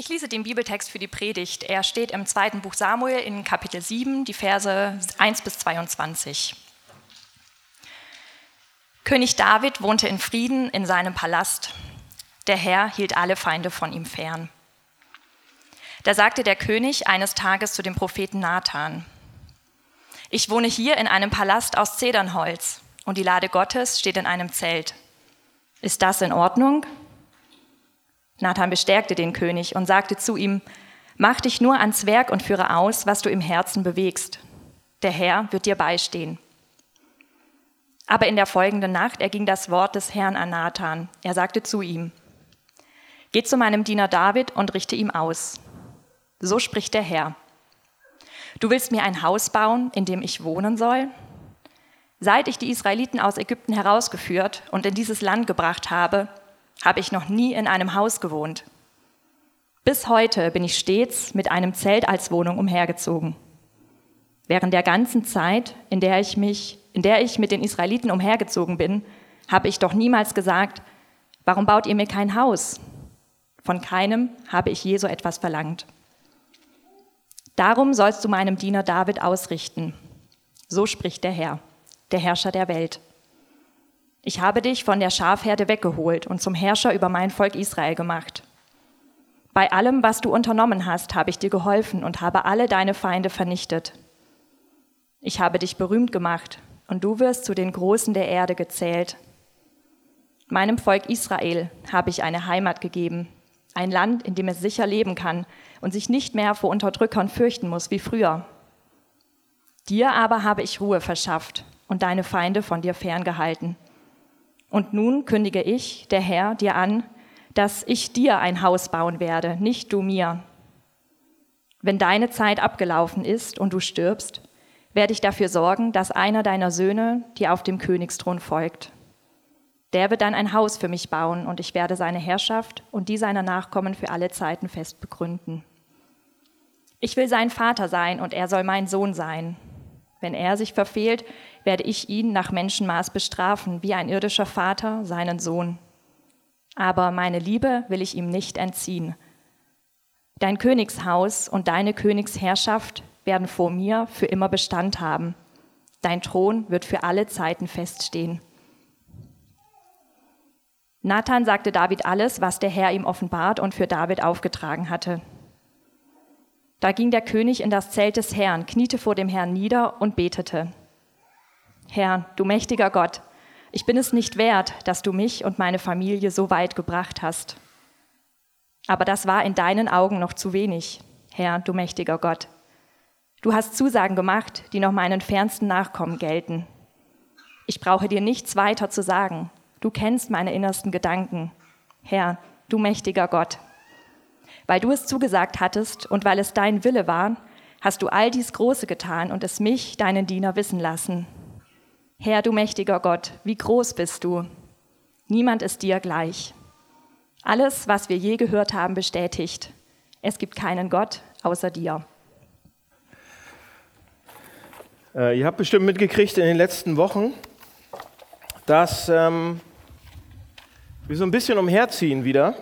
Ich lese den Bibeltext für die Predigt. Er steht im zweiten Buch Samuel in Kapitel 7, die Verse 1 bis 22. König David wohnte in Frieden in seinem Palast. Der Herr hielt alle Feinde von ihm fern. Da sagte der König eines Tages zu dem Propheten Nathan, ich wohne hier in einem Palast aus Zedernholz und die Lade Gottes steht in einem Zelt. Ist das in Ordnung? Nathan bestärkte den König und sagte zu ihm, Mach dich nur ans Werk und führe aus, was du im Herzen bewegst. Der Herr wird dir beistehen. Aber in der folgenden Nacht erging das Wort des Herrn an Nathan. Er sagte zu ihm, Geh zu meinem Diener David und richte ihm aus. So spricht der Herr. Du willst mir ein Haus bauen, in dem ich wohnen soll? Seit ich die Israeliten aus Ägypten herausgeführt und in dieses Land gebracht habe, habe ich noch nie in einem Haus gewohnt. Bis heute bin ich stets mit einem Zelt als Wohnung umhergezogen. Während der ganzen Zeit, in der ich mich, in der ich mit den Israeliten umhergezogen bin, habe ich doch niemals gesagt, warum baut ihr mir kein Haus? Von keinem habe ich je so etwas verlangt. Darum sollst du meinem Diener David ausrichten. So spricht der Herr, der Herrscher der Welt. Ich habe dich von der Schafherde weggeholt und zum Herrscher über mein Volk Israel gemacht. Bei allem, was du unternommen hast, habe ich dir geholfen und habe alle deine Feinde vernichtet. Ich habe dich berühmt gemacht und du wirst zu den Großen der Erde gezählt. Meinem Volk Israel habe ich eine Heimat gegeben, ein Land, in dem es sicher leben kann und sich nicht mehr vor Unterdrückern fürchten muss wie früher. Dir aber habe ich Ruhe verschafft und deine Feinde von dir ferngehalten. Und nun kündige ich, der Herr, dir an, dass ich dir ein Haus bauen werde, nicht du mir. Wenn deine Zeit abgelaufen ist und du stirbst, werde ich dafür sorgen, dass einer deiner Söhne dir auf dem Königsthron folgt. Der wird dann ein Haus für mich bauen und ich werde seine Herrschaft und die seiner Nachkommen für alle Zeiten fest begründen. Ich will sein Vater sein und er soll mein Sohn sein. Wenn er sich verfehlt, werde ich ihn nach Menschenmaß bestrafen, wie ein irdischer Vater seinen Sohn. Aber meine Liebe will ich ihm nicht entziehen. Dein Königshaus und deine Königsherrschaft werden vor mir für immer Bestand haben. Dein Thron wird für alle Zeiten feststehen. Nathan sagte David alles, was der Herr ihm offenbart und für David aufgetragen hatte. Da ging der König in das Zelt des Herrn, kniete vor dem Herrn nieder und betete. Herr, du mächtiger Gott, ich bin es nicht wert, dass du mich und meine Familie so weit gebracht hast. Aber das war in deinen Augen noch zu wenig, Herr, du mächtiger Gott. Du hast Zusagen gemacht, die noch meinen fernsten Nachkommen gelten. Ich brauche dir nichts weiter zu sagen. Du kennst meine innersten Gedanken. Herr, du mächtiger Gott. Weil du es zugesagt hattest und weil es dein Wille war, hast du all dies Große getan und es mich, deinen Diener, wissen lassen. Herr, du mächtiger Gott, wie groß bist du? Niemand ist dir gleich. Alles, was wir je gehört haben, bestätigt. Es gibt keinen Gott außer dir. Äh, ihr habt bestimmt mitgekriegt in den letzten Wochen, dass ähm, wir so ein bisschen umherziehen wieder.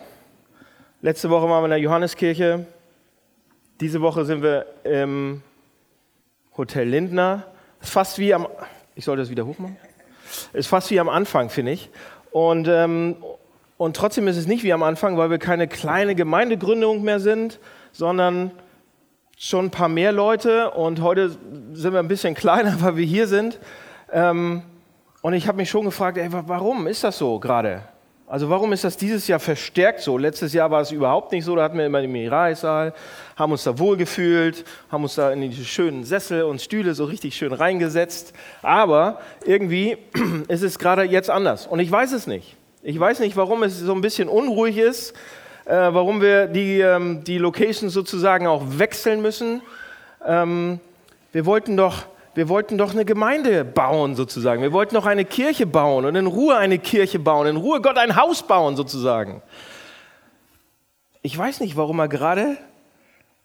Letzte Woche waren wir in der Johanneskirche. Diese Woche sind wir im Hotel Lindner. Fast wie am ich sollte das wieder hochmachen. Ist fast wie am Anfang, finde ich. Und, ähm, und trotzdem ist es nicht wie am Anfang, weil wir keine kleine Gemeindegründung mehr sind, sondern schon ein paar mehr Leute. Und heute sind wir ein bisschen kleiner, weil wir hier sind. Ähm, und ich habe mich schon gefragt, ey, warum ist das so gerade? Also warum ist das dieses Jahr verstärkt so? Letztes Jahr war es überhaupt nicht so, da hatten wir immer den Mirai-Saal, haben uns da wohlgefühlt, haben uns da in die schönen Sessel und Stühle so richtig schön reingesetzt. Aber irgendwie ist es gerade jetzt anders und ich weiß es nicht. Ich weiß nicht, warum es so ein bisschen unruhig ist, äh, warum wir die, ähm, die Locations sozusagen auch wechseln müssen. Ähm, wir wollten doch wir wollten doch eine Gemeinde bauen sozusagen. Wir wollten doch eine Kirche bauen und in Ruhe eine Kirche bauen, in Ruhe Gott ein Haus bauen sozusagen. Ich weiß nicht, warum er gerade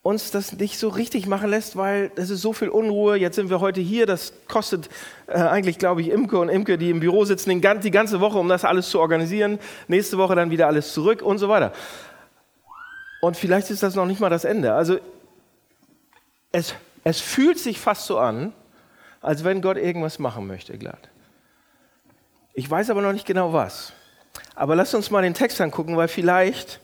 uns das nicht so richtig machen lässt, weil es ist so viel Unruhe. Jetzt sind wir heute hier. Das kostet äh, eigentlich, glaube ich, Imke und Imke, die im Büro sitzen, die ganze Woche, um das alles zu organisieren. Nächste Woche dann wieder alles zurück und so weiter. Und vielleicht ist das noch nicht mal das Ende. Also es, es fühlt sich fast so an, als wenn Gott irgendwas machen möchte, glatt. Ich weiß aber noch nicht genau was. Aber lasst uns mal den Text angucken, weil vielleicht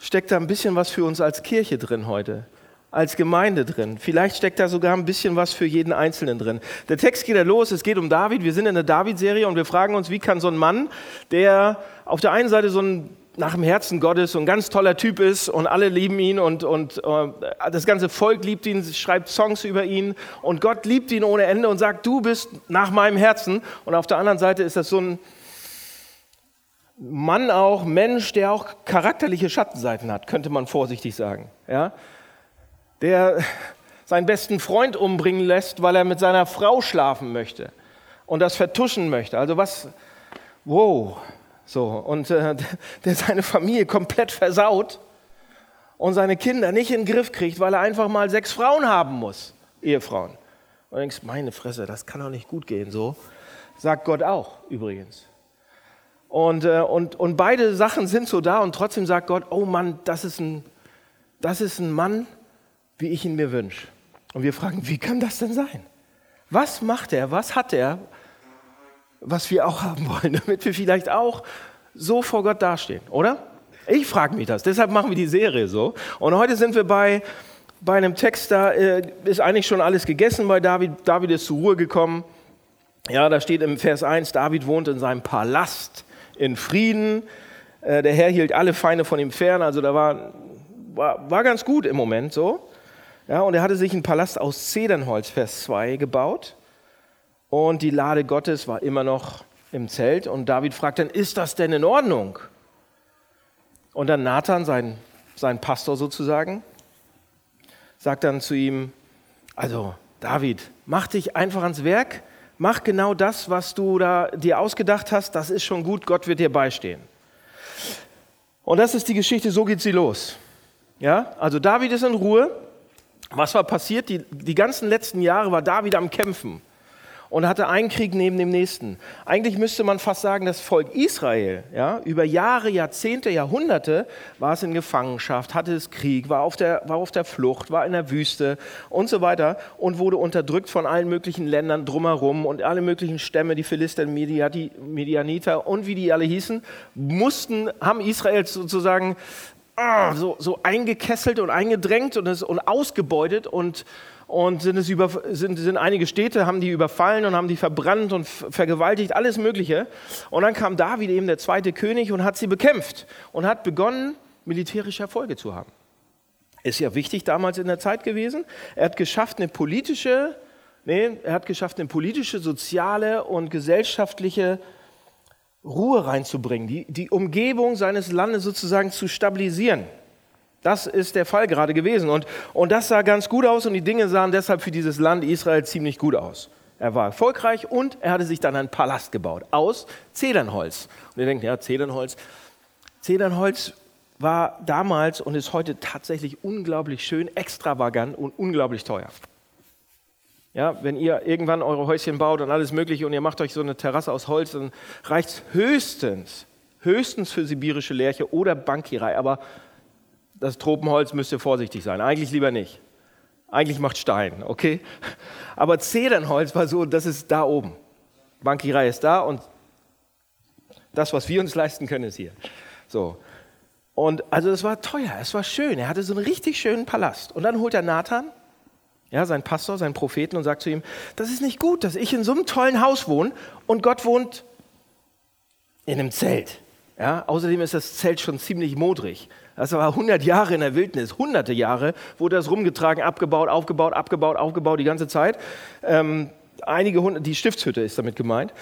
steckt da ein bisschen was für uns als Kirche drin heute, als Gemeinde drin. Vielleicht steckt da sogar ein bisschen was für jeden Einzelnen drin. Der Text geht ja los, es geht um David. Wir sind in der David-Serie und wir fragen uns, wie kann so ein Mann, der auf der einen Seite so ein nach dem Herzen Gottes so ein ganz toller Typ ist und alle lieben ihn und, und äh, das ganze Volk liebt ihn, schreibt Songs über ihn und Gott liebt ihn ohne Ende und sagt, du bist nach meinem Herzen. Und auf der anderen Seite ist das so ein Mann auch, Mensch, der auch charakterliche Schattenseiten hat, könnte man vorsichtig sagen. Ja? Der seinen besten Freund umbringen lässt, weil er mit seiner Frau schlafen möchte und das vertuschen möchte. Also was, wow, so, und äh, der seine Familie komplett versaut und seine Kinder nicht in den Griff kriegt, weil er einfach mal sechs Frauen haben muss, Ehefrauen. Und du denkst, meine Fresse, das kann doch nicht gut gehen, so. Sagt Gott auch, übrigens. Und, äh, und, und beide Sachen sind so da und trotzdem sagt Gott, oh Mann, das ist ein, das ist ein Mann, wie ich ihn mir wünsche. Und wir fragen, wie kann das denn sein? Was macht er? Was hat er? Was wir auch haben wollen, damit wir vielleicht auch so vor Gott dastehen, oder? Ich frage mich das, deshalb machen wir die Serie so. Und heute sind wir bei, bei einem Text, da äh, ist eigentlich schon alles gegessen bei David. David ist zur Ruhe gekommen. Ja, da steht im Vers 1, David wohnt in seinem Palast in Frieden. Äh, der Herr hielt alle Feinde von ihm fern, also da war, war, war ganz gut im Moment so. Ja, und er hatte sich einen Palast aus Zedernholz, Vers 2, gebaut. Und die Lade Gottes war immer noch im Zelt. Und David fragt dann, ist das denn in Ordnung? Und dann Nathan, sein, sein Pastor sozusagen, sagt dann zu ihm, also David, mach dich einfach ans Werk, mach genau das, was du da dir ausgedacht hast, das ist schon gut, Gott wird dir beistehen. Und das ist die Geschichte, so geht sie los. Ja, also David ist in Ruhe. Was war passiert? Die, die ganzen letzten Jahre war David am Kämpfen und hatte einen Krieg neben dem nächsten. Eigentlich müsste man fast sagen, das Volk Israel, ja, über Jahre, Jahrzehnte, Jahrhunderte war es in Gefangenschaft, hatte es Krieg, war auf, der, war auf der Flucht, war in der Wüste und so weiter und wurde unterdrückt von allen möglichen Ländern drumherum und alle möglichen Stämme, die Philister, die Medianiter und wie die alle hießen, mussten, haben Israel sozusagen ah, so, so eingekesselt und eingedrängt und, es, und ausgebeutet und und sind, es über, sind, sind einige Städte, haben die überfallen und haben die verbrannt und vergewaltigt, alles Mögliche. Und dann kam David eben, der zweite König, und hat sie bekämpft und hat begonnen, militärische Erfolge zu haben. Ist ja wichtig damals in der Zeit gewesen. Er hat geschafft, eine politische, nee, er hat geschafft, eine politische, soziale und gesellschaftliche Ruhe reinzubringen, die, die Umgebung seines Landes sozusagen zu stabilisieren. Das ist der Fall gerade gewesen. Und, und das sah ganz gut aus und die Dinge sahen deshalb für dieses Land Israel ziemlich gut aus. Er war erfolgreich und er hatte sich dann einen Palast gebaut aus Zedernholz. Und ihr denkt, ja, Zedernholz. Zedernholz war damals und ist heute tatsächlich unglaublich schön, extravagant und unglaublich teuer. Ja, wenn ihr irgendwann eure Häuschen baut und alles Mögliche und ihr macht euch so eine Terrasse aus Holz, dann reicht es höchstens, höchstens für sibirische Lärche oder Bankierei. Aber das Tropenholz müsst ihr vorsichtig sein. Eigentlich lieber nicht. Eigentlich macht Stein, okay? Aber Zedernholz war so, das ist da oben. Bankierei ist da und das, was wir uns leisten können, ist hier. So. Und also das war teuer, es war schön. Er hatte so einen richtig schönen Palast. Und dann holt er Nathan, ja, sein Pastor, seinen Propheten, und sagt zu ihm: Das ist nicht gut, dass ich in so einem tollen Haus wohne und Gott wohnt in einem Zelt. Ja, außerdem ist das Zelt schon ziemlich modrig. Das war 100 Jahre in der Wildnis, hunderte Jahre wurde das rumgetragen, abgebaut, aufgebaut, abgebaut, aufgebaut die ganze Zeit. Ähm, einige hundert, die Stiftshütte ist damit gemeint.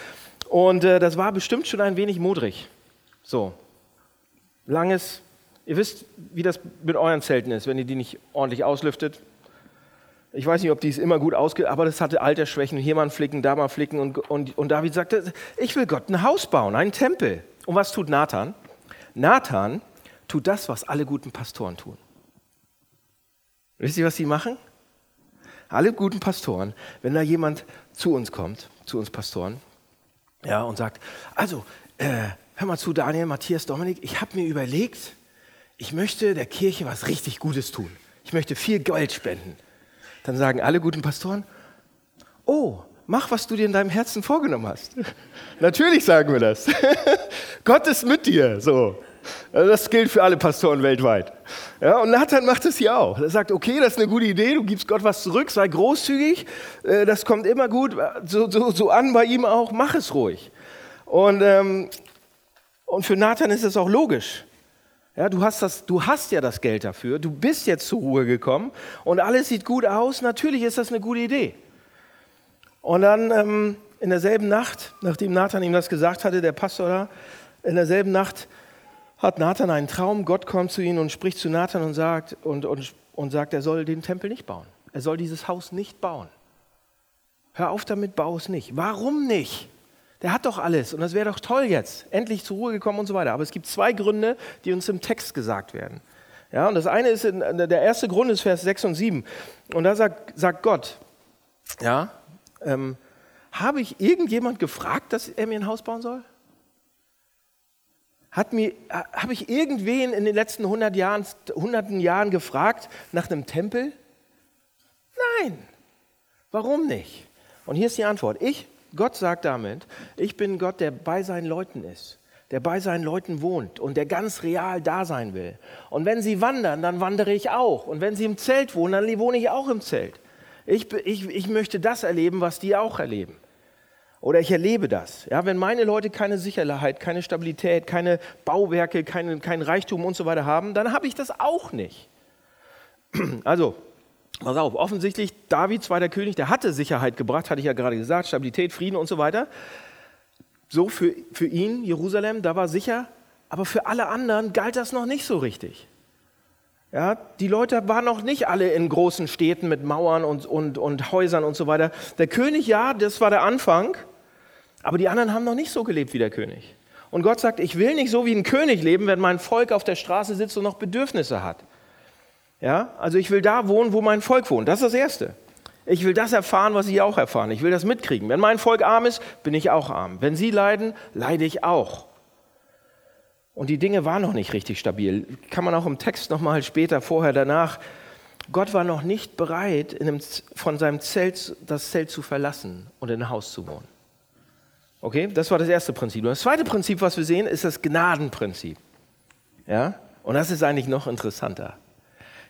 Und äh, das war bestimmt schon ein wenig modrig. So, langes, ihr wisst, wie das mit euren Zelten ist, wenn ihr die nicht ordentlich auslüftet. Ich weiß nicht, ob die es immer gut ausgeht, aber das hatte Altersschwächen. Hier mal flicken, da mal flicken. Und, und, und David sagte, ich will Gott ein Haus bauen, einen Tempel. Und was tut Nathan? Nathan tut das, was alle guten Pastoren tun. Wisst ihr, was sie machen? Alle guten Pastoren, wenn da jemand zu uns kommt, zu uns Pastoren, ja, und sagt, also, äh, hör mal zu, Daniel, Matthias, Dominik, ich habe mir überlegt, ich möchte der Kirche was richtig Gutes tun. Ich möchte viel Geld spenden. Dann sagen alle guten Pastoren, oh, mach, was du dir in deinem Herzen vorgenommen hast. Natürlich sagen wir das. Gott ist mit dir. So. Also das gilt für alle Pastoren weltweit. Ja, und Nathan macht es hier auch. Er sagt, okay, das ist eine gute Idee, du gibst Gott was zurück, sei großzügig, äh, das kommt immer gut, so, so, so an bei ihm auch, mach es ruhig. Und, ähm, und für Nathan ist es auch logisch. Ja, du, hast das, du hast ja das Geld dafür, du bist jetzt zur Ruhe gekommen und alles sieht gut aus, natürlich ist das eine gute Idee. Und dann ähm, in derselben Nacht, nachdem Nathan ihm das gesagt hatte, der Pastor da, in derselben Nacht hat Nathan einen Traum, Gott kommt zu ihm und spricht zu Nathan und sagt, und, und, und sagt, er soll den Tempel nicht bauen. Er soll dieses Haus nicht bauen. Hör auf damit, bau es nicht. Warum nicht? Der hat doch alles und das wäre doch toll jetzt, endlich zur Ruhe gekommen und so weiter. Aber es gibt zwei Gründe, die uns im Text gesagt werden. Ja, und das eine ist, der erste Grund ist Vers 6 und 7. Und da sagt, sagt Gott, ja, ähm, habe ich irgendjemand gefragt, dass er mir ein Haus bauen soll? Hat mir, habe ich irgendwen in den letzten 100 Jahren, hunderten Jahren gefragt nach einem Tempel? Nein. Warum nicht? Und hier ist die Antwort. Ich, Gott sagt damit, ich bin Gott, der bei seinen Leuten ist, der bei seinen Leuten wohnt und der ganz real da sein will. Und wenn sie wandern, dann wandere ich auch. Und wenn sie im Zelt wohnen, dann wohne ich auch im Zelt. Ich, ich, ich möchte das erleben, was die auch erleben. Oder ich erlebe das. Ja, wenn meine Leute keine Sicherheit, keine Stabilität, keine Bauwerke, keinen kein Reichtum und so weiter haben, dann habe ich das auch nicht. Also, pass auf, offensichtlich, David, zweiter König, der hatte Sicherheit gebracht, hatte ich ja gerade gesagt, Stabilität, Frieden und so weiter. So für, für ihn, Jerusalem, da war sicher, aber für alle anderen galt das noch nicht so richtig. Ja, die Leute waren noch nicht alle in großen Städten mit Mauern und, und, und Häusern und so weiter. Der König, ja, das war der Anfang, aber die anderen haben noch nicht so gelebt wie der König. Und Gott sagt, ich will nicht so wie ein König leben, wenn mein Volk auf der Straße sitzt und noch Bedürfnisse hat. Ja, also ich will da wohnen, wo mein Volk wohnt. Das ist das Erste. Ich will das erfahren, was sie auch erfahren. Ich will das mitkriegen. Wenn mein Volk arm ist, bin ich auch arm. Wenn sie leiden, leide ich auch. Und die Dinge waren noch nicht richtig stabil. Kann man auch im Text nochmal später, vorher, danach. Gott war noch nicht bereit, einem, von seinem Zelt das Zelt zu verlassen und in ein Haus zu wohnen. Okay, das war das erste Prinzip. Und das zweite Prinzip, was wir sehen, ist das Gnadenprinzip. Ja, und das ist eigentlich noch interessanter.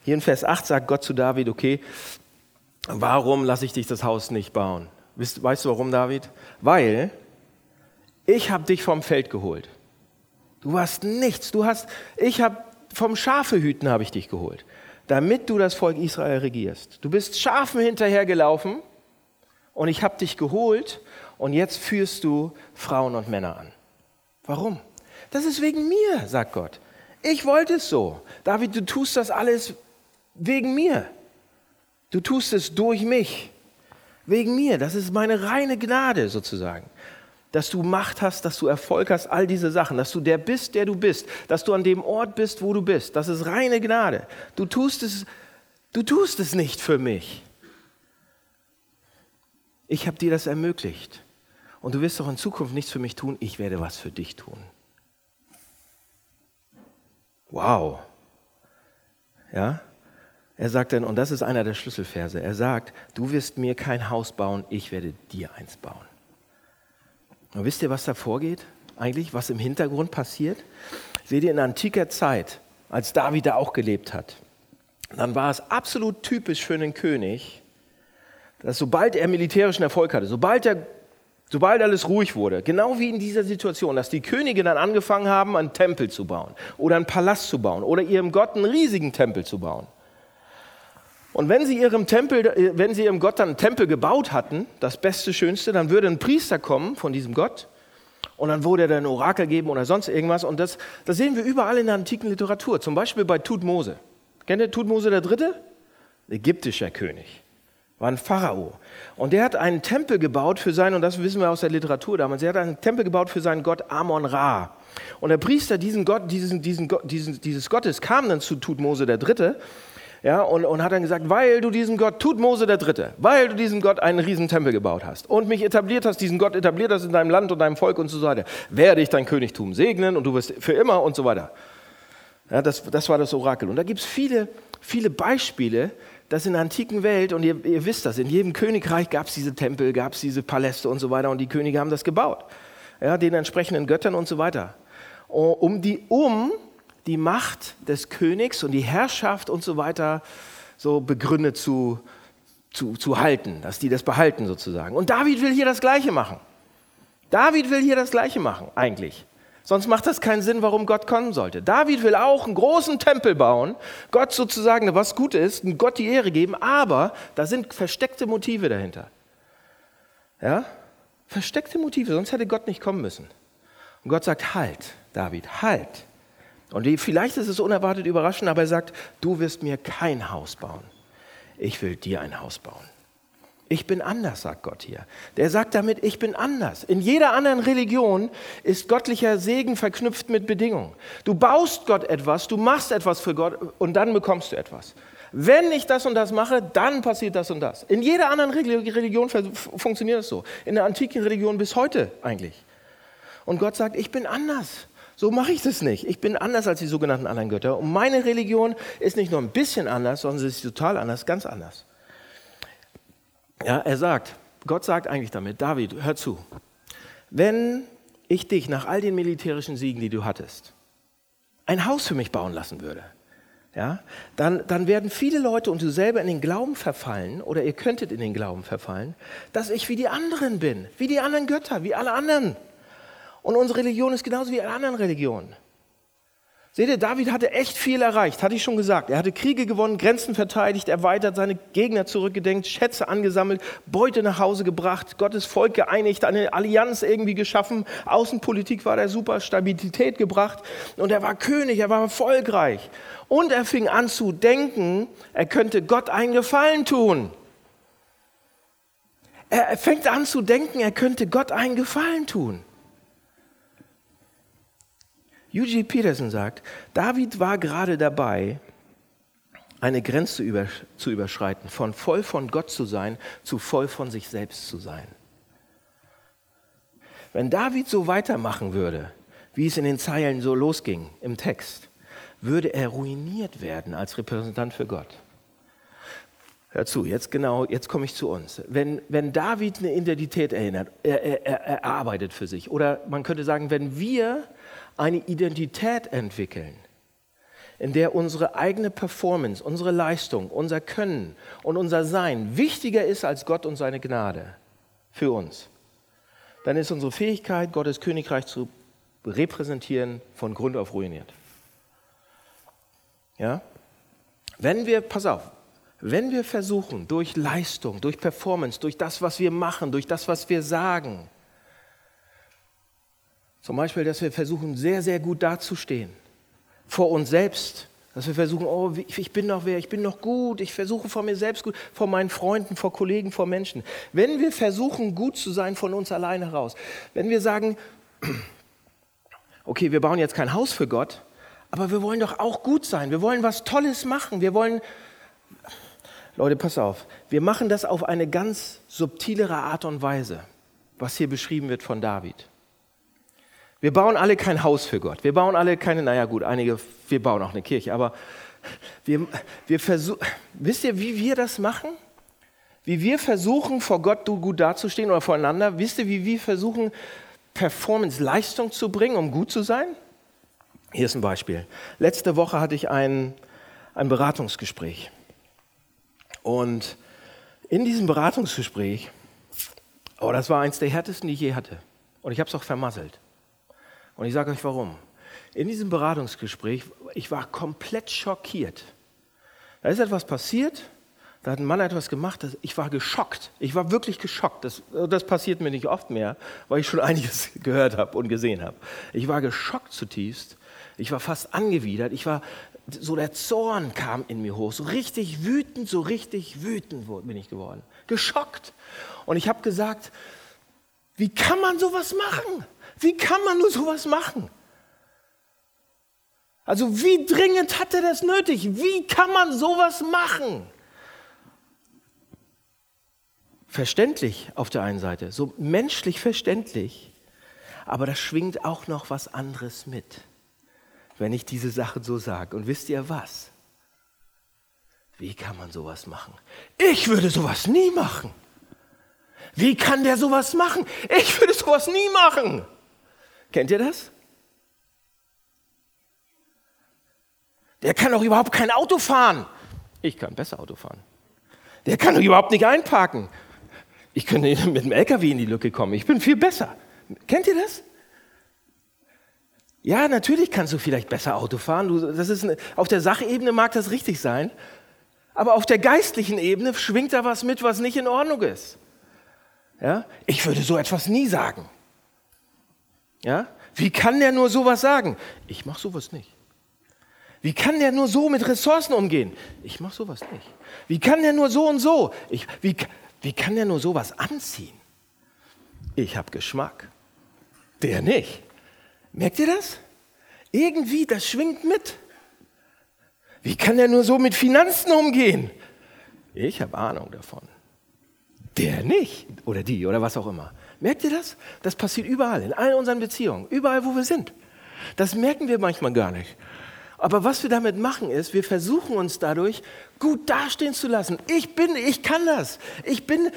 Hier in Vers 8 sagt Gott zu David, okay, warum lasse ich dich das Haus nicht bauen? Weißt, weißt du warum, David? Weil ich habe dich vom Feld geholt. Du warst nichts. Du hast, ich habe vom Schafehüten habe ich dich geholt, damit du das Volk Israel regierst. Du bist Schafen hinterhergelaufen und ich habe dich geholt und jetzt führst du Frauen und Männer an. Warum? Das ist wegen mir, sagt Gott. Ich wollte es so. David, du tust das alles wegen mir. Du tust es durch mich. Wegen mir. Das ist meine reine Gnade sozusagen. Dass du Macht hast, dass du Erfolg hast, all diese Sachen. Dass du der bist, der du bist. Dass du an dem Ort bist, wo du bist. Das ist reine Gnade. Du tust es, du tust es nicht für mich. Ich habe dir das ermöglicht. Und du wirst doch in Zukunft nichts für mich tun, ich werde was für dich tun. Wow. Ja? Er sagt dann, und das ist einer der Schlüsselverse, er sagt, du wirst mir kein Haus bauen, ich werde dir eins bauen. Und wisst ihr, was da vorgeht? Eigentlich, was im Hintergrund passiert? Seht ihr, in antiker Zeit, als David da auch gelebt hat, dann war es absolut typisch für einen König, dass sobald er militärischen Erfolg hatte, sobald er Sobald alles ruhig wurde, genau wie in dieser Situation, dass die Könige dann angefangen haben, einen Tempel zu bauen oder einen Palast zu bauen oder ihrem Gott einen riesigen Tempel zu bauen. Und wenn sie ihrem Tempel, äh, wenn sie ihrem Gott dann einen Tempel gebaut hatten, das Beste, Schönste, dann würde ein Priester kommen von diesem Gott und dann wurde er dann Orakel geben oder sonst irgendwas. Und das, das sehen wir überall in der antiken Literatur, zum Beispiel bei Tutmose. Kennt ihr Tutmose der Dritte? Ägyptischer König war ein Pharao. Und der hat einen Tempel gebaut für seinen, und das wissen wir aus der Literatur damals, er hat einen Tempel gebaut für seinen Gott Amon Ra. Und der Priester diesen Gott, diesen, diesen, diesen, dieses Gottes kam dann zu Tutmose der Dritte ja, und, und hat dann gesagt, weil du diesen Gott, Tutmose der Dritte, weil du diesen Gott einen riesen Tempel gebaut hast und mich etabliert hast, diesen Gott etabliert hast in deinem Land und deinem Volk und so weiter, werde ich dein Königtum segnen und du wirst für immer und so weiter. Ja, das, das war das Orakel. Und da gibt es viele, viele Beispiele, dass in der antiken Welt, und ihr, ihr wisst das, in jedem Königreich gab es diese Tempel, gab es diese Paläste und so weiter, und die Könige haben das gebaut. Ja, den entsprechenden Göttern und so weiter. Um die, um die Macht des Königs und die Herrschaft und so weiter so begründet zu, zu, zu halten, dass die das behalten sozusagen. Und David will hier das Gleiche machen. David will hier das Gleiche machen, eigentlich. Sonst macht das keinen Sinn, warum Gott kommen sollte. David will auch einen großen Tempel bauen, Gott sozusagen, was gut ist, Gott die Ehre geben, aber da sind versteckte Motive dahinter. Ja? Versteckte Motive, sonst hätte Gott nicht kommen müssen. Und Gott sagt, halt, David, halt. Und vielleicht ist es unerwartet überraschend, aber er sagt, du wirst mir kein Haus bauen. Ich will dir ein Haus bauen. Ich bin anders, sagt Gott hier. Der sagt damit, ich bin anders. In jeder anderen Religion ist göttlicher Segen verknüpft mit Bedingungen. Du baust Gott etwas, du machst etwas für Gott und dann bekommst du etwas. Wenn ich das und das mache, dann passiert das und das. In jeder anderen Religion funktioniert das so. In der antiken Religion bis heute eigentlich. Und Gott sagt, ich bin anders. So mache ich das nicht. Ich bin anders als die sogenannten anderen Götter. Und meine Religion ist nicht nur ein bisschen anders, sondern sie ist total anders, ganz anders. Ja, er sagt, Gott sagt eigentlich damit, David, hör zu, wenn ich dich nach all den militärischen Siegen, die du hattest, ein Haus für mich bauen lassen würde, ja, dann, dann werden viele Leute und du selber in den Glauben verfallen, oder ihr könntet in den Glauben verfallen, dass ich wie die anderen bin, wie die anderen Götter, wie alle anderen. Und unsere Religion ist genauso wie alle anderen Religionen. Seht ihr, David hatte echt viel erreicht, hatte ich schon gesagt. Er hatte Kriege gewonnen, Grenzen verteidigt, erweitert, seine Gegner zurückgedenkt, Schätze angesammelt, Beute nach Hause gebracht, Gottes Volk geeinigt, eine Allianz irgendwie geschaffen, Außenpolitik war der super, Stabilität gebracht und er war König, er war erfolgreich. Und er fing an zu denken, er könnte Gott einen Gefallen tun. Er fängt an zu denken, er könnte Gott einen Gefallen tun. Eugene Peterson sagt, David war gerade dabei, eine Grenze über, zu überschreiten, von voll von Gott zu sein, zu voll von sich selbst zu sein. Wenn David so weitermachen würde, wie es in den Zeilen so losging im Text, würde er ruiniert werden als Repräsentant für Gott. Hör zu, jetzt genau, jetzt komme ich zu uns. Wenn, wenn David eine Identität erinnert, er, er, er, arbeitet für sich, oder man könnte sagen, wenn wir eine Identität entwickeln, in der unsere eigene Performance, unsere Leistung, unser Können und unser Sein wichtiger ist als Gott und seine Gnade für uns, dann ist unsere Fähigkeit, Gottes Königreich zu repräsentieren, von Grund auf ruiniert. Ja? Wenn wir, pass auf, wenn wir versuchen, durch Leistung, durch Performance, durch das, was wir machen, durch das, was wir sagen, zum Beispiel, dass wir versuchen, sehr, sehr gut dazustehen. Vor uns selbst. Dass wir versuchen, oh, ich bin noch wer, ich bin noch gut, ich versuche vor mir selbst gut, vor meinen Freunden, vor Kollegen, vor Menschen. Wenn wir versuchen, gut zu sein von uns alleine heraus, wenn wir sagen, okay, wir bauen jetzt kein Haus für Gott, aber wir wollen doch auch gut sein, wir wollen was Tolles machen, wir wollen, Leute, pass auf, wir machen das auf eine ganz subtilere Art und Weise, was hier beschrieben wird von David. Wir bauen alle kein Haus für Gott. Wir bauen alle keine, naja gut, einige, wir bauen auch eine Kirche, aber wir, wir versuchen, wisst ihr, wie wir das machen? Wie wir versuchen, vor Gott gut dazustehen oder voreinander? Wisst ihr, wie wir versuchen, Performance, Leistung zu bringen, um gut zu sein? Hier ist ein Beispiel. Letzte Woche hatte ich ein, ein Beratungsgespräch. Und in diesem Beratungsgespräch, oh, das war eins der härtesten, die ich je hatte. Und ich habe es auch vermasselt. Und ich sage euch warum. In diesem Beratungsgespräch, ich war komplett schockiert. Da ist etwas passiert, da hat ein Mann etwas gemacht, ich war geschockt. Ich war wirklich geschockt. Das, das passiert mir nicht oft mehr, weil ich schon einiges gehört habe und gesehen habe. Ich war geschockt zutiefst. Ich war fast angewidert. Ich war, so der Zorn kam in mir hoch. So richtig wütend, so richtig wütend bin ich geworden. Geschockt. Und ich habe gesagt, wie kann man sowas machen? Wie kann man nur sowas machen? Also wie dringend hat er das nötig? Wie kann man sowas machen? Verständlich auf der einen Seite, so menschlich verständlich, aber da schwingt auch noch was anderes mit. wenn ich diese Sachen so sage. Und wisst ihr was? Wie kann man sowas machen? Ich würde sowas nie machen. Wie kann der sowas machen? Ich würde sowas nie machen. Kennt ihr das? Der kann doch überhaupt kein Auto fahren. Ich kann besser Auto fahren. Der kann doch überhaupt nicht einparken. Ich könnte mit dem LKW in die Lücke kommen. Ich bin viel besser. Kennt ihr das? Ja, natürlich kannst du vielleicht besser Auto fahren. Du, das ist eine, auf der Sachebene mag das richtig sein. Aber auf der geistlichen Ebene schwingt da was mit, was nicht in Ordnung ist. Ja? Ich würde so etwas nie sagen. Ja? Wie kann der nur sowas sagen? Ich mache sowas nicht. Wie kann der nur so mit Ressourcen umgehen? Ich mache sowas nicht. Wie kann der nur so und so? Ich, wie, wie kann der nur sowas anziehen? Ich habe Geschmack. Der nicht. Merkt ihr das? Irgendwie, das schwingt mit. Wie kann der nur so mit Finanzen umgehen? Ich habe Ahnung davon. Der nicht. Oder die oder was auch immer. Merkt ihr das? Das passiert überall, in allen unseren Beziehungen, überall, wo wir sind. Das merken wir manchmal gar nicht. Aber was wir damit machen ist, wir versuchen uns dadurch gut dastehen zu lassen. Ich bin, ich kann das. Ich bin,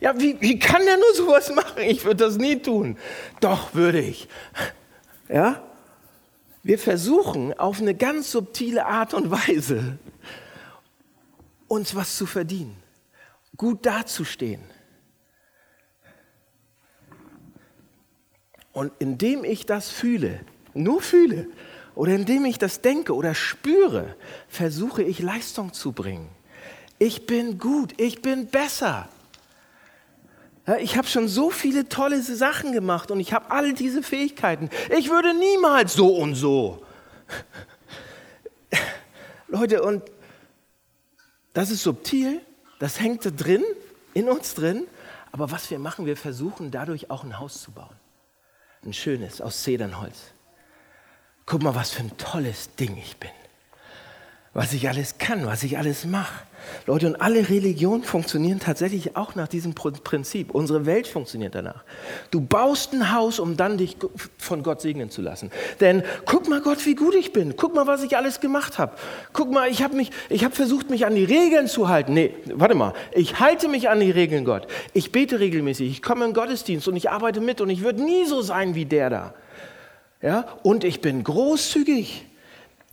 ja, wie, wie kann der nur sowas machen? Ich würde das nie tun. Doch, würde ich. Ja? Wir versuchen auf eine ganz subtile Art und Weise uns was zu verdienen, gut dazustehen. Und indem ich das fühle, nur fühle, oder indem ich das denke oder spüre, versuche ich Leistung zu bringen. Ich bin gut, ich bin besser. Ich habe schon so viele tolle Sachen gemacht und ich habe all diese Fähigkeiten. Ich würde niemals so und so. Leute, und das ist subtil, das hängt da drin, in uns drin. Aber was wir machen, wir versuchen dadurch auch ein Haus zu bauen. Ein schönes aus Zedernholz. Guck mal, was für ein tolles Ding ich bin was ich alles kann, was ich alles mache. Leute, und alle Religionen funktionieren tatsächlich auch nach diesem Prinzip. Unsere Welt funktioniert danach. Du baust ein Haus, um dann dich von Gott segnen zu lassen. Denn guck mal Gott, wie gut ich bin. Guck mal, was ich alles gemacht habe. Guck mal, ich habe hab versucht, mich an die Regeln zu halten. Nee, warte mal. Ich halte mich an die Regeln, Gott. Ich bete regelmäßig. Ich komme in Gottesdienst und ich arbeite mit und ich würde nie so sein wie der da. Ja? Und ich bin großzügig.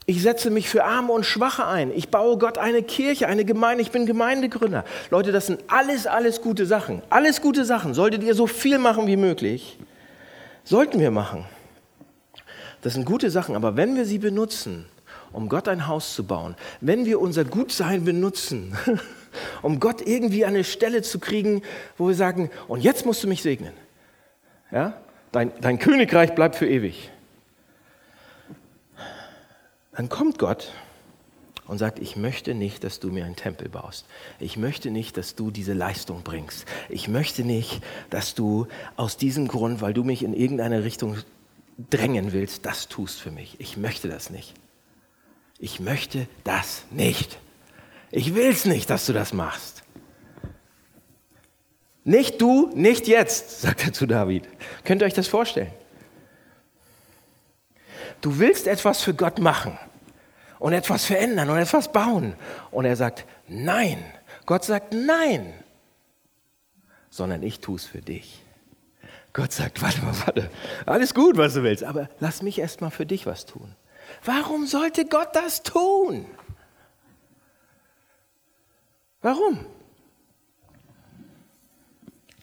Ich setze mich für Arme und Schwache ein. Ich baue Gott eine Kirche, eine Gemeinde. Ich bin Gemeindegründer. Leute, das sind alles, alles gute Sachen. Alles gute Sachen. Solltet ihr so viel machen wie möglich, sollten wir machen. Das sind gute Sachen, aber wenn wir sie benutzen, um Gott ein Haus zu bauen, wenn wir unser Gutsein benutzen, um Gott irgendwie an eine Stelle zu kriegen, wo wir sagen, und jetzt musst du mich segnen. Ja? Dein, dein Königreich bleibt für ewig dann kommt Gott und sagt, ich möchte nicht, dass du mir einen Tempel baust. Ich möchte nicht, dass du diese Leistung bringst. Ich möchte nicht, dass du aus diesem Grund, weil du mich in irgendeine Richtung drängen willst, das tust für mich. Ich möchte das nicht. Ich möchte das nicht. Ich will es nicht, dass du das machst. Nicht du, nicht jetzt, sagt er zu David. Könnt ihr euch das vorstellen? Du willst etwas für Gott machen und etwas verändern und etwas bauen. Und er sagt, nein. Gott sagt, nein. Sondern ich tue es für dich. Gott sagt, warte mal, warte. Alles gut, was du willst, aber lass mich erst mal für dich was tun. Warum sollte Gott das tun? Warum?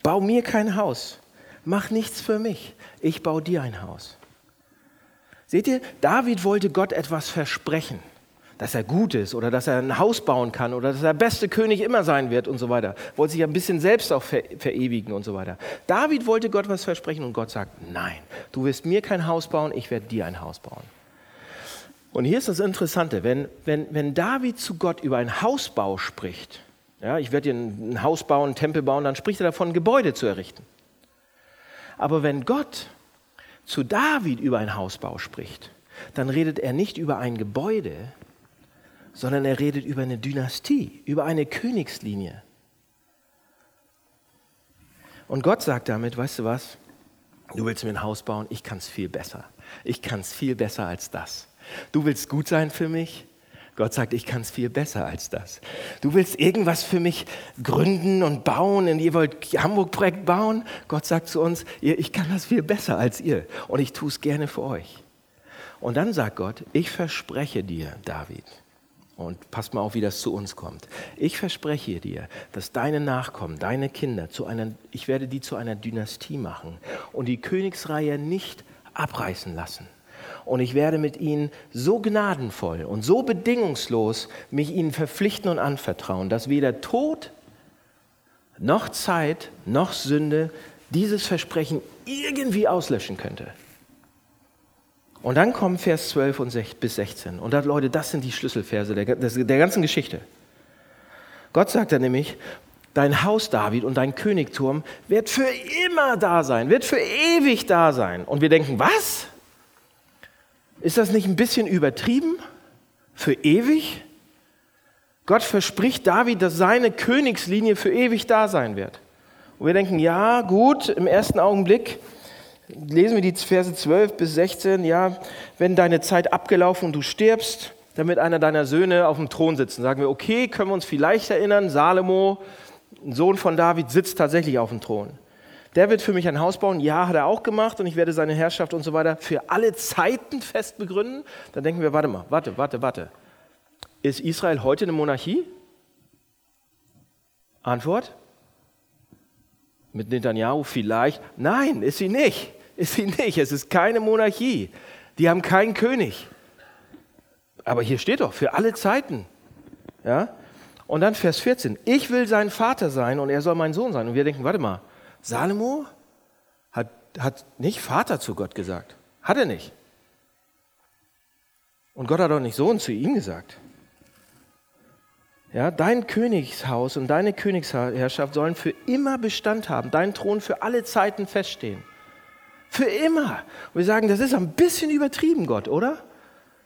Bau mir kein Haus. Mach nichts für mich. Ich baue dir ein Haus. Seht ihr, David wollte Gott etwas versprechen, dass er gut ist oder dass er ein Haus bauen kann oder dass er der beste König immer sein wird und so weiter. Wollte sich ein bisschen selbst auch ver verewigen und so weiter. David wollte Gott was versprechen und Gott sagt, nein, du wirst mir kein Haus bauen, ich werde dir ein Haus bauen. Und hier ist das Interessante, wenn, wenn, wenn David zu Gott über einen Hausbau spricht, ja, ich werde dir ein Haus bauen, einen Tempel bauen, dann spricht er davon, Gebäude zu errichten. Aber wenn Gott zu David über einen Hausbau spricht, dann redet er nicht über ein Gebäude, sondern er redet über eine Dynastie, über eine Königslinie. Und Gott sagt damit, weißt du was, du willst mir ein Haus bauen, ich kann es viel besser. Ich kann es viel besser als das. Du willst gut sein für mich? Gott sagt, ich kann es viel besser als das. Du willst irgendwas für mich gründen und bauen und ihr wollt Hamburg-Projekt bauen? Gott sagt zu uns, ich kann das viel besser als ihr und ich tue es gerne für euch. Und dann sagt Gott, ich verspreche dir, David, und passt mal auf, wie das zu uns kommt. Ich verspreche dir, dass deine Nachkommen, deine Kinder, zu einer, ich werde die zu einer Dynastie machen und die Königsreihe nicht abreißen lassen. Und ich werde mit ihnen so gnadenvoll und so bedingungslos mich ihnen verpflichten und anvertrauen, dass weder Tod noch Zeit noch Sünde dieses Versprechen irgendwie auslöschen könnte. Und dann kommen Vers 12 und bis 16. Und da, Leute, das sind die Schlüsselverse der, der ganzen Geschichte. Gott sagt dann nämlich, dein Haus, David, und dein Königturm wird für immer da sein, wird für ewig da sein. Und wir denken, was? Ist das nicht ein bisschen übertrieben? Für ewig? Gott verspricht David, dass seine Königslinie für ewig da sein wird. Und wir denken, ja, gut, im ersten Augenblick lesen wir die Verse 12 bis 16, ja, wenn deine Zeit abgelaufen und du stirbst, damit einer deiner Söhne auf dem Thron sitzt. sagen wir, okay, können wir uns vielleicht erinnern, Salomo, ein Sohn von David, sitzt tatsächlich auf dem Thron. Der wird für mich ein Haus bauen. Ja, hat er auch gemacht und ich werde seine Herrschaft und so weiter für alle Zeiten fest begründen. Dann denken wir, warte mal, warte, warte, warte. Ist Israel heute eine Monarchie? Antwort? Mit Netanyahu vielleicht? Nein, ist sie nicht. Ist sie nicht. Es ist keine Monarchie. Die haben keinen König. Aber hier steht doch, für alle Zeiten. Ja? Und dann Vers 14. Ich will sein Vater sein und er soll mein Sohn sein. Und wir denken, warte mal, Salomo hat, hat nicht Vater zu Gott gesagt. Hat er nicht. Und Gott hat auch nicht Sohn zu ihm gesagt. Ja, dein Königshaus und deine Königsherrschaft sollen für immer Bestand haben, dein Thron für alle Zeiten feststehen. Für immer. Und wir sagen, das ist ein bisschen übertrieben, Gott, oder?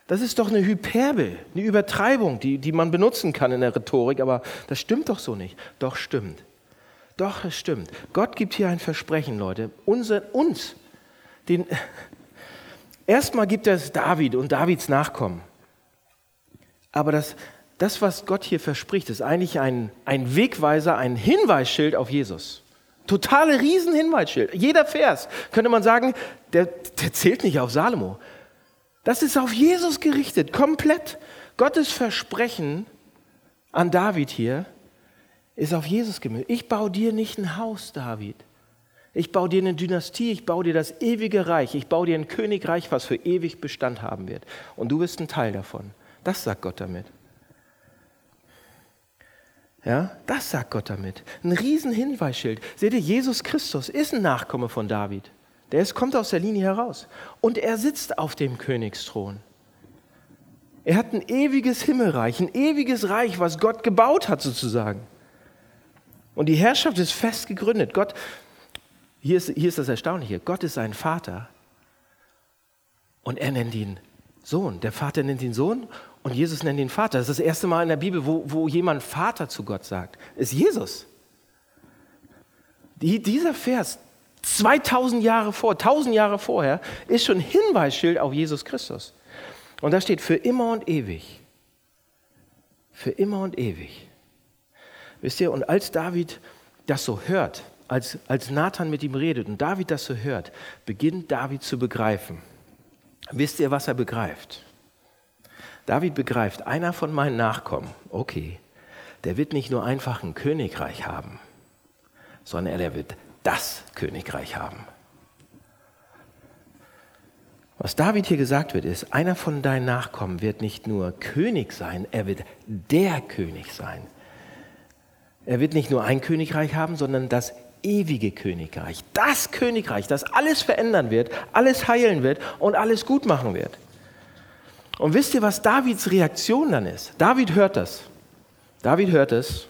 Das ist doch eine Hyperbel, eine Übertreibung, die, die man benutzen kann in der Rhetorik, aber das stimmt doch so nicht. Doch stimmt. Doch, es stimmt. Gott gibt hier ein Versprechen, Leute. Unser, uns, den, erstmal gibt es David und Davids Nachkommen. Aber das, das, was Gott hier verspricht, ist eigentlich ein, ein Wegweiser, ein Hinweisschild auf Jesus. Totale Riesenhinweisschild. Jeder Vers könnte man sagen, der, der zählt nicht auf Salomo. Das ist auf Jesus gerichtet, komplett. Gottes Versprechen an David hier ist auf Jesus gemünzt. Ich baue dir nicht ein Haus, David. Ich baue dir eine Dynastie, ich baue dir das ewige Reich, ich baue dir ein Königreich, was für ewig Bestand haben wird. Und du bist ein Teil davon. Das sagt Gott damit. Ja, das sagt Gott damit. Ein riesen Hinweisschild. Seht ihr, Jesus Christus ist ein Nachkomme von David. Der ist, kommt aus der Linie heraus. Und er sitzt auf dem Königsthron. Er hat ein ewiges Himmelreich, ein ewiges Reich, was Gott gebaut hat sozusagen. Und die Herrschaft ist fest gegründet. Gott, hier ist, hier ist das Erstaunliche, Gott ist sein Vater und er nennt ihn Sohn. Der Vater nennt ihn Sohn und Jesus nennt ihn Vater. Das ist das erste Mal in der Bibel, wo, wo jemand Vater zu Gott sagt. Ist Jesus. Die, dieser Vers, 2000 Jahre vor, 1000 Jahre vorher, ist schon Hinweisschild auf Jesus Christus. Und da steht für immer und ewig. Für immer und ewig. Wisst ihr, und als David das so hört, als, als Nathan mit ihm redet und David das so hört, beginnt David zu begreifen. Wisst ihr, was er begreift? David begreift, einer von meinen Nachkommen, okay, der wird nicht nur einfach ein Königreich haben, sondern er wird das Königreich haben. Was David hier gesagt wird, ist, einer von deinen Nachkommen wird nicht nur König sein, er wird der König sein. Er wird nicht nur ein Königreich haben, sondern das ewige Königreich. Das Königreich, das alles verändern wird, alles heilen wird und alles gut machen wird. Und wisst ihr, was Davids Reaktion dann ist? David hört das. David hört es.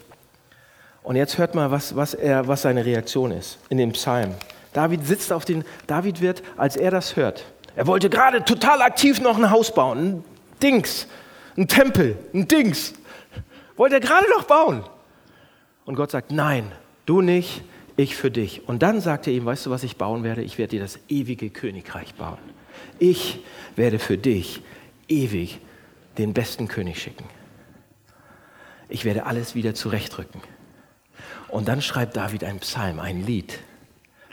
Und jetzt hört mal, was, was, er, was seine Reaktion ist in dem Psalm. David sitzt auf den, David wird, als er das hört, er wollte gerade total aktiv noch ein Haus bauen, ein Dings, ein Tempel, ein Dings. Wollte er gerade noch bauen. Und Gott sagt, nein, du nicht, ich für dich. Und dann sagt er ihm, weißt du, was ich bauen werde? Ich werde dir das ewige Königreich bauen. Ich werde für dich ewig den besten König schicken. Ich werde alles wieder zurechtrücken. Und dann schreibt David ein Psalm, ein Lied,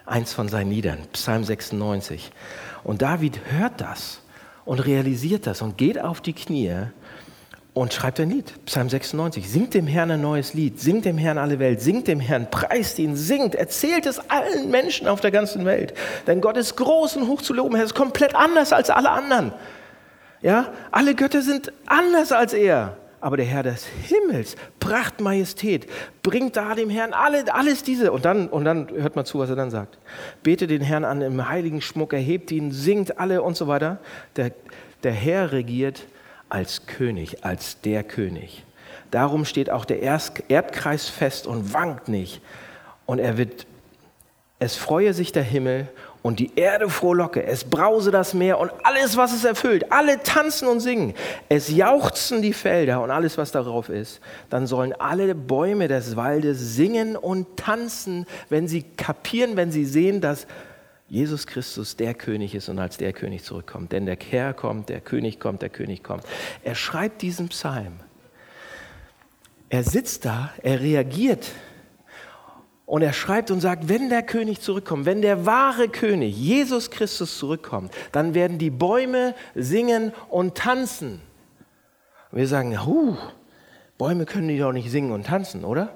eins von seinen Liedern, Psalm 96. Und David hört das und realisiert das und geht auf die Knie und schreibt ein Lied, Psalm 96. Singt dem Herrn ein neues Lied, singt dem Herrn alle Welt, singt dem Herrn, preist ihn, singt, erzählt es allen Menschen auf der ganzen Welt. Denn Gott ist groß und hoch zu loben, er ist komplett anders als alle anderen. Ja, alle Götter sind anders als er. Aber der Herr des Himmels, Pracht, Majestät, bringt da dem Herrn alle, alles diese. Und dann, und dann hört mal zu, was er dann sagt. Bete den Herrn an im heiligen Schmuck, erhebt ihn, singt alle und so weiter. Der, der Herr regiert als König, als der König. Darum steht auch der Erdkreis fest und wankt nicht. Und er wird, es freue sich der Himmel und die Erde frohlocke, es brause das Meer und alles, was es erfüllt, alle tanzen und singen, es jauchzen die Felder und alles, was darauf ist, dann sollen alle Bäume des Waldes singen und tanzen, wenn sie kapieren, wenn sie sehen, dass Jesus Christus der König ist und als der König zurückkommt. Denn der Herr kommt, der König kommt, der König kommt. Er schreibt diesen Psalm. Er sitzt da, er reagiert und er schreibt und sagt, wenn der König zurückkommt, wenn der wahre König, Jesus Christus zurückkommt, dann werden die Bäume singen und tanzen. Und wir sagen, huh, Bäume können die doch nicht singen und tanzen, oder?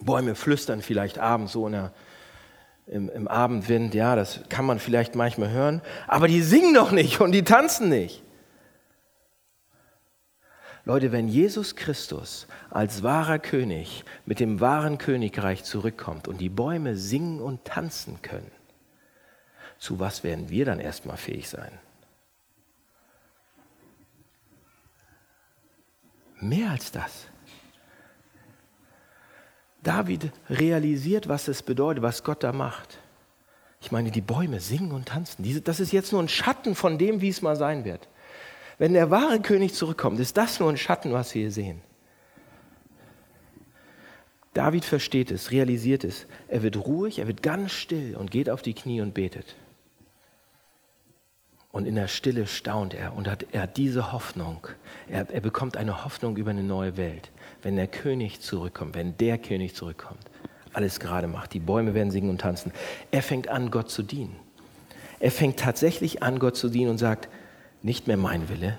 Bäume flüstern vielleicht abends so in der, im, im Abendwind, ja, das kann man vielleicht manchmal hören, aber die singen doch nicht und die tanzen nicht. Leute, wenn Jesus Christus als wahrer König mit dem wahren Königreich zurückkommt und die Bäume singen und tanzen können, zu was werden wir dann erstmal fähig sein? Mehr als das. David realisiert, was es bedeutet, was Gott da macht. Ich meine, die Bäume singen und tanzen. Das ist jetzt nur ein Schatten von dem, wie es mal sein wird. Wenn der wahre König zurückkommt, ist das nur ein Schatten, was wir hier sehen. David versteht es, realisiert es. Er wird ruhig, er wird ganz still und geht auf die Knie und betet. Und in der Stille staunt er und hat, er diese Hoffnung. Er, er bekommt eine Hoffnung über eine neue Welt. Wenn der König zurückkommt, wenn der König zurückkommt, alles gerade macht, die Bäume werden singen und tanzen. Er fängt an, Gott zu dienen. Er fängt tatsächlich an, Gott zu dienen und sagt, nicht mehr mein Wille,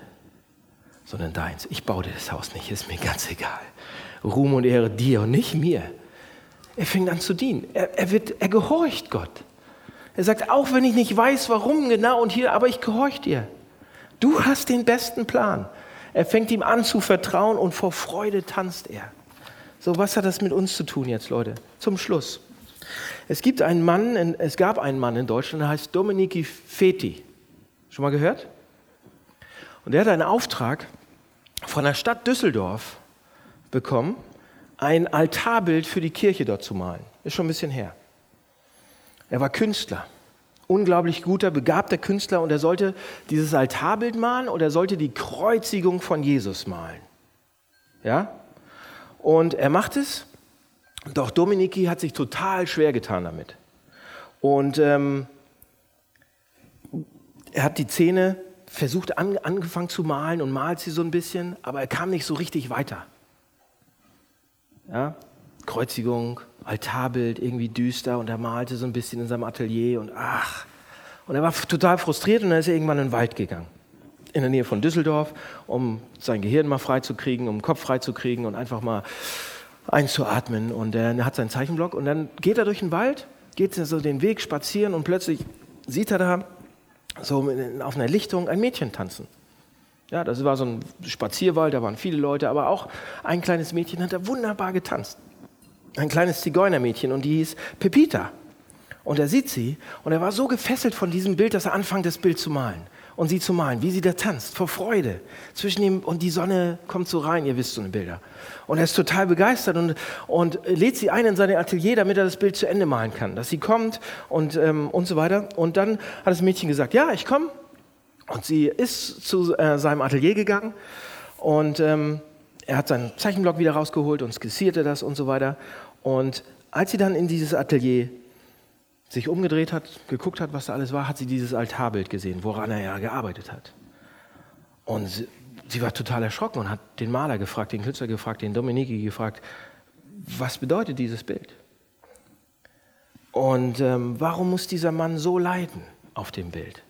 sondern deins. Ich baue dir das Haus nicht, ist mir ganz egal. Ruhm und Ehre dir und nicht mir. Er fängt an zu dienen. Er, er, wird, er gehorcht Gott. Er sagt, auch wenn ich nicht weiß, warum genau und hier, aber ich gehorche dir. Du hast den besten Plan. Er fängt ihm an zu vertrauen und vor Freude tanzt er. So, was hat das mit uns zu tun jetzt, Leute? Zum Schluss. Es gibt einen Mann, es gab einen Mann in Deutschland, der heißt Dominiki Feti. Schon mal gehört? Und er hat einen Auftrag von der Stadt Düsseldorf bekommen, ein Altarbild für die Kirche dort zu malen. Ist schon ein bisschen her. Er war Künstler, unglaublich guter, begabter Künstler und er sollte dieses Altarbild malen und er sollte die Kreuzigung von Jesus malen. Ja? Und er macht es, doch Dominiki hat sich total schwer getan damit. Und ähm, er hat die Zähne versucht, an, angefangen zu malen und malt sie so ein bisschen, aber er kam nicht so richtig weiter. Ja? Kreuzigung, Altarbild, irgendwie düster und er malte so ein bisschen in seinem Atelier und ach. Und er war total frustriert und dann ist er irgendwann in den Wald gegangen. In der Nähe von Düsseldorf, um sein Gehirn mal freizukriegen, um den Kopf freizukriegen und einfach mal einzuatmen. Und er hat seinen Zeichenblock und dann geht er durch den Wald, geht so den Weg spazieren und plötzlich sieht er da so auf einer Lichtung ein Mädchen tanzen. Ja, das war so ein Spazierwald, da waren viele Leute, aber auch ein kleines Mädchen hat da wunderbar getanzt. Ein kleines Zigeunermädchen und die hieß Pepita. Und er sieht sie und er war so gefesselt von diesem Bild, dass er anfängt, das Bild zu malen und sie zu malen, wie sie da tanzt, vor Freude. Zwischen ihm und die Sonne kommt so rein, ihr wisst so eine Bilder. Und er ist total begeistert und, und lädt sie ein in seine Atelier, damit er das Bild zu Ende malen kann. Dass sie kommt und, ähm, und so weiter. Und dann hat das Mädchen gesagt, ja, ich komme. Und sie ist zu äh, seinem Atelier gegangen und ähm, er hat seinen Zeichenblock wieder rausgeholt und skizzierte das und so weiter. Und als sie dann in dieses Atelier sich umgedreht hat, geguckt hat, was da alles war, hat sie dieses Altarbild gesehen, woran er ja gearbeitet hat. Und sie, sie war total erschrocken und hat den Maler gefragt, den Künstler gefragt, den Dominiki gefragt, was bedeutet dieses Bild? Und ähm, warum muss dieser Mann so leiden auf dem Bild?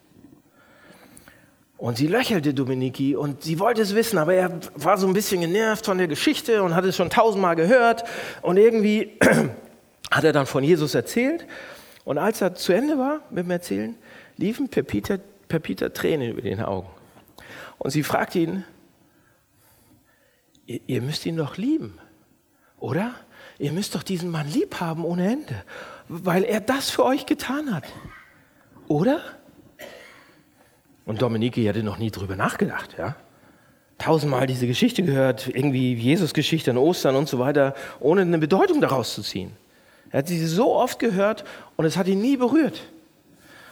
Und sie löchelte Dominiki und sie wollte es wissen, aber er war so ein bisschen genervt von der Geschichte und hat es schon tausendmal gehört. Und irgendwie hat er dann von Jesus erzählt. Und als er zu Ende war mit dem Erzählen, liefen Pepita, Pepita Tränen über den Augen. Und sie fragte ihn, ihr müsst ihn doch lieben, oder? Ihr müsst doch diesen Mann lieb haben ohne Ende, weil er das für euch getan hat, oder? Und Dominiki hatte noch nie drüber nachgedacht, ja. Tausendmal diese Geschichte gehört, irgendwie Jesus-Geschichte an Ostern und so weiter, ohne eine Bedeutung daraus zu ziehen. Er hat sie so oft gehört und es hat ihn nie berührt.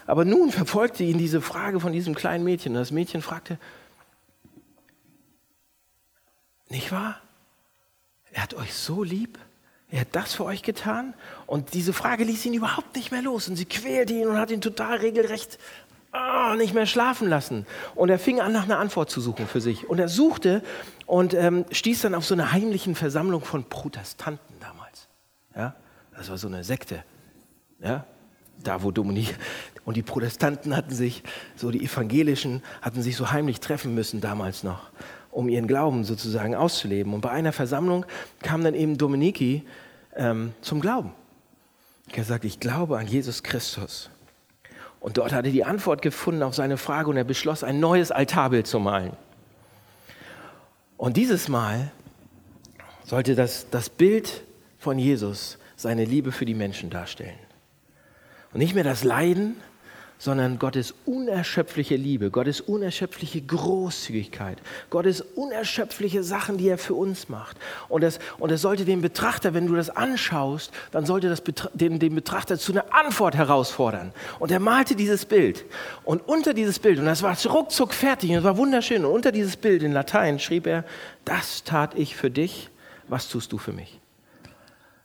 Aber nun verfolgte ihn diese Frage von diesem kleinen Mädchen. Und das Mädchen fragte, nicht wahr? Er hat euch so lieb. Er hat das für euch getan. Und diese Frage ließ ihn überhaupt nicht mehr los. Und sie quälte ihn und hat ihn total regelrecht oh, nicht mehr schlafen lassen. Und er fing an, nach einer Antwort zu suchen für sich. Und er suchte und ähm, stieß dann auf so eine heimliche Versammlung von Protestanten damals. Ja? Das war so eine Sekte. Ja? Da, wo Dominik und die Protestanten hatten sich, so die Evangelischen, hatten sich so heimlich treffen müssen damals noch, um ihren Glauben sozusagen auszuleben. Und bei einer Versammlung kam dann eben Dominiki ähm, zum Glauben. Er sagt, ich glaube an Jesus Christus. Und dort hat er die Antwort gefunden auf seine Frage und er beschloss, ein neues Altarbild zu malen. Und dieses Mal sollte das, das Bild von Jesus seine Liebe für die Menschen darstellen. Und nicht mehr das Leiden, sondern Gottes unerschöpfliche Liebe, Gottes unerschöpfliche Großzügigkeit, Gottes unerschöpfliche Sachen, die er für uns macht. Und das, und das sollte den Betrachter, wenn du das anschaust, dann sollte das den, den Betrachter zu einer Antwort herausfordern. Und er malte dieses Bild. Und unter dieses Bild, und das war ruckzuck fertig, und es war wunderschön, und unter dieses Bild in Latein schrieb er, das tat ich für dich, was tust du für mich?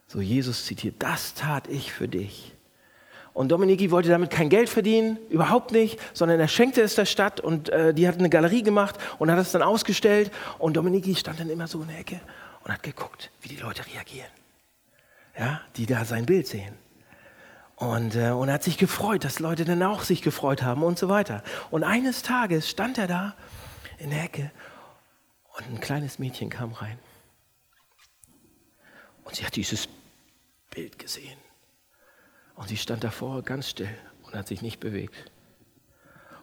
So Jesus zitiert, das tat ich für dich. Und Dominiki wollte damit kein Geld verdienen, überhaupt nicht, sondern er schenkte es der Stadt und äh, die hat eine Galerie gemacht und hat es dann ausgestellt. Und Dominiki stand dann immer so in der Ecke und hat geguckt, wie die Leute reagieren, ja, die da sein Bild sehen. Und, äh, und er hat sich gefreut, dass Leute dann auch sich gefreut haben und so weiter. Und eines Tages stand er da in der Ecke und ein kleines Mädchen kam rein. Und sie hat dieses Bild gesehen. Und sie stand davor ganz still und hat sich nicht bewegt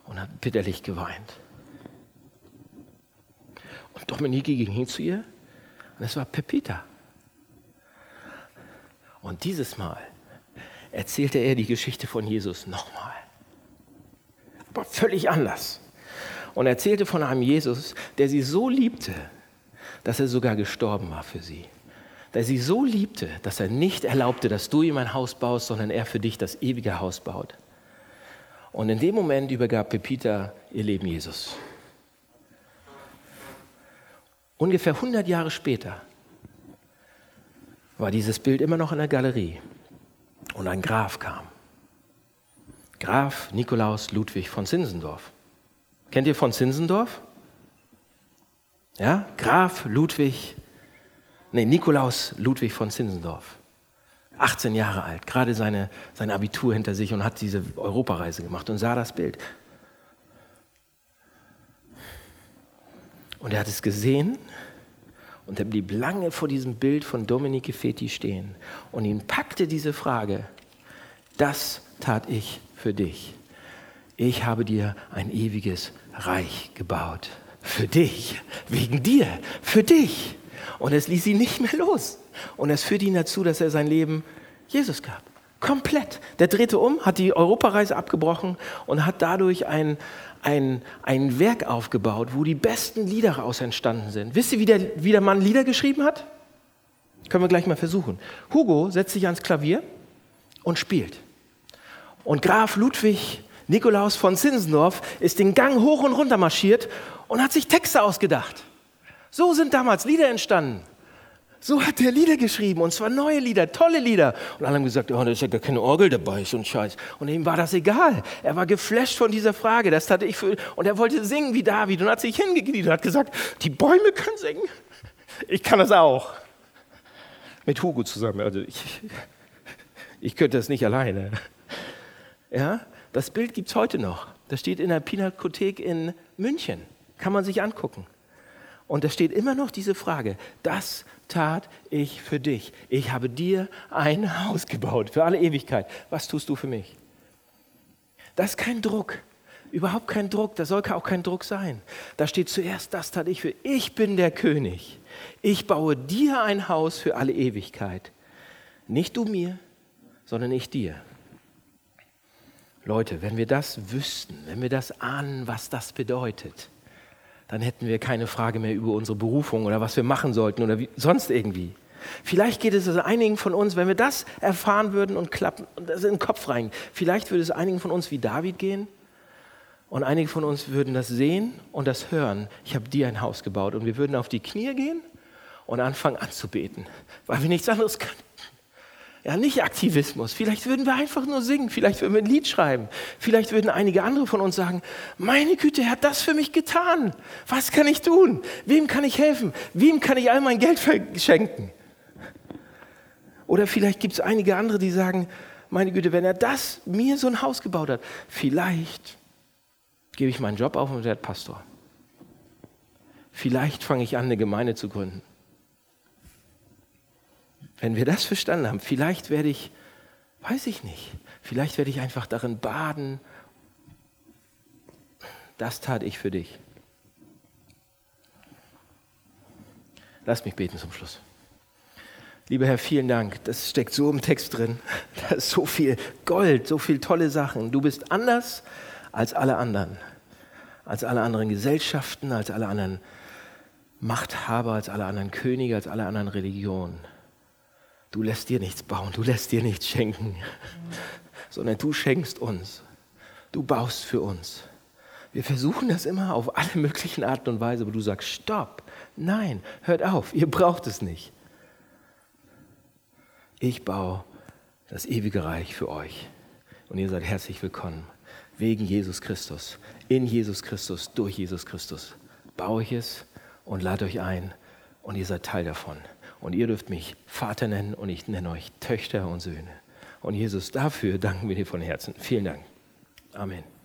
und hat bitterlich geweint. Und Dominiki ging hin zu ihr und es war Pepita. Und dieses Mal erzählte er die Geschichte von Jesus nochmal. Aber völlig anders. Und erzählte von einem Jesus, der sie so liebte, dass er sogar gestorben war für sie der sie so liebte, dass er nicht erlaubte, dass du ihm ein Haus baust, sondern er für dich das ewige Haus baut. Und in dem Moment übergab Pepita ihr Leben Jesus. Ungefähr 100 Jahre später war dieses Bild immer noch in der Galerie und ein Graf kam. Graf Nikolaus Ludwig von Zinsendorf. Kennt ihr von Zinsendorf? Ja, Graf Ludwig nee, Nikolaus Ludwig von Zinsendorf. 18 Jahre alt, gerade seine, sein Abitur hinter sich und hat diese Europareise gemacht und sah das Bild. Und er hat es gesehen und er blieb lange vor diesem Bild von Dominique Feti stehen und ihn packte diese Frage, das tat ich für dich. Ich habe dir ein ewiges Reich gebaut. Für dich, wegen dir, für dich. Und es ließ ihn nicht mehr los. Und es führte ihn dazu, dass er sein Leben Jesus gab. Komplett. Der drehte um, hat die Europareise abgebrochen und hat dadurch ein, ein, ein Werk aufgebaut, wo die besten Lieder daraus entstanden sind. Wisst ihr, wie der, wie der Mann Lieder geschrieben hat? Können wir gleich mal versuchen. Hugo setzt sich ans Klavier und spielt. Und Graf Ludwig Nikolaus von Zinsendorf ist den Gang hoch und runter marschiert und hat sich Texte ausgedacht. So sind damals Lieder entstanden. So hat er Lieder geschrieben und zwar neue Lieder, tolle Lieder. Und alle haben gesagt, oh, da ist ja gar keine Orgel dabei, so ein Scheiß. Und ihm war das egal. Er war geflasht von dieser Frage. Das hatte ich für, und er wollte singen wie David und hat sich hingekniet und hat gesagt, die Bäume können singen. Ich kann das auch. Mit Hugo zusammen. Also ich, ich könnte das nicht alleine. Ja, das Bild gibt es heute noch. Das steht in der Pinakothek in München. Kann man sich angucken. Und da steht immer noch diese Frage, das tat ich für dich. Ich habe dir ein Haus gebaut für alle Ewigkeit. Was tust du für mich? Das ist kein Druck. Überhaupt kein Druck. Da soll auch kein Druck sein. Da steht zuerst, das tat ich für. Ich bin der König. Ich baue dir ein Haus für alle Ewigkeit. Nicht du mir, sondern ich dir. Leute, wenn wir das wüssten, wenn wir das ahnen, was das bedeutet, dann hätten wir keine Frage mehr über unsere Berufung oder was wir machen sollten oder wie, sonst irgendwie. Vielleicht geht es also einigen von uns, wenn wir das erfahren würden und klappen das in den Kopf rein, vielleicht würde es einigen von uns wie David gehen und einige von uns würden das sehen und das hören. Ich habe dir ein Haus gebaut und wir würden auf die Knie gehen und anfangen anzubeten, weil wir nichts anderes können. Ja, nicht Aktivismus. Vielleicht würden wir einfach nur singen. Vielleicht würden wir ein Lied schreiben. Vielleicht würden einige andere von uns sagen, meine Güte, er hat das für mich getan. Was kann ich tun? Wem kann ich helfen? Wem kann ich all mein Geld verschenken? Oder vielleicht gibt es einige andere, die sagen, meine Güte, wenn er das mir so ein Haus gebaut hat, vielleicht gebe ich meinen Job auf und werde Pastor. Vielleicht fange ich an, eine Gemeinde zu gründen. Wenn wir das verstanden haben, vielleicht werde ich, weiß ich nicht, vielleicht werde ich einfach darin baden. Das tat ich für dich. Lass mich beten zum Schluss. Lieber Herr, vielen Dank. Das steckt so im Text drin. Da ist so viel Gold, so viele tolle Sachen. Du bist anders als alle anderen. Als alle anderen Gesellschaften, als alle anderen Machthaber, als alle anderen Könige, als alle anderen Religionen. Du lässt dir nichts bauen, du lässt dir nichts schenken, sondern du schenkst uns. Du baust für uns. Wir versuchen das immer auf alle möglichen Arten und Weise, aber du sagst, stopp, nein, hört auf, ihr braucht es nicht. Ich baue das ewige Reich für euch und ihr seid herzlich willkommen. Wegen Jesus Christus, in Jesus Christus, durch Jesus Christus baue ich es und lade euch ein und ihr seid Teil davon. Und ihr dürft mich Vater nennen und ich nenne euch Töchter und Söhne. Und Jesus, dafür danken wir dir von Herzen. Vielen Dank. Amen.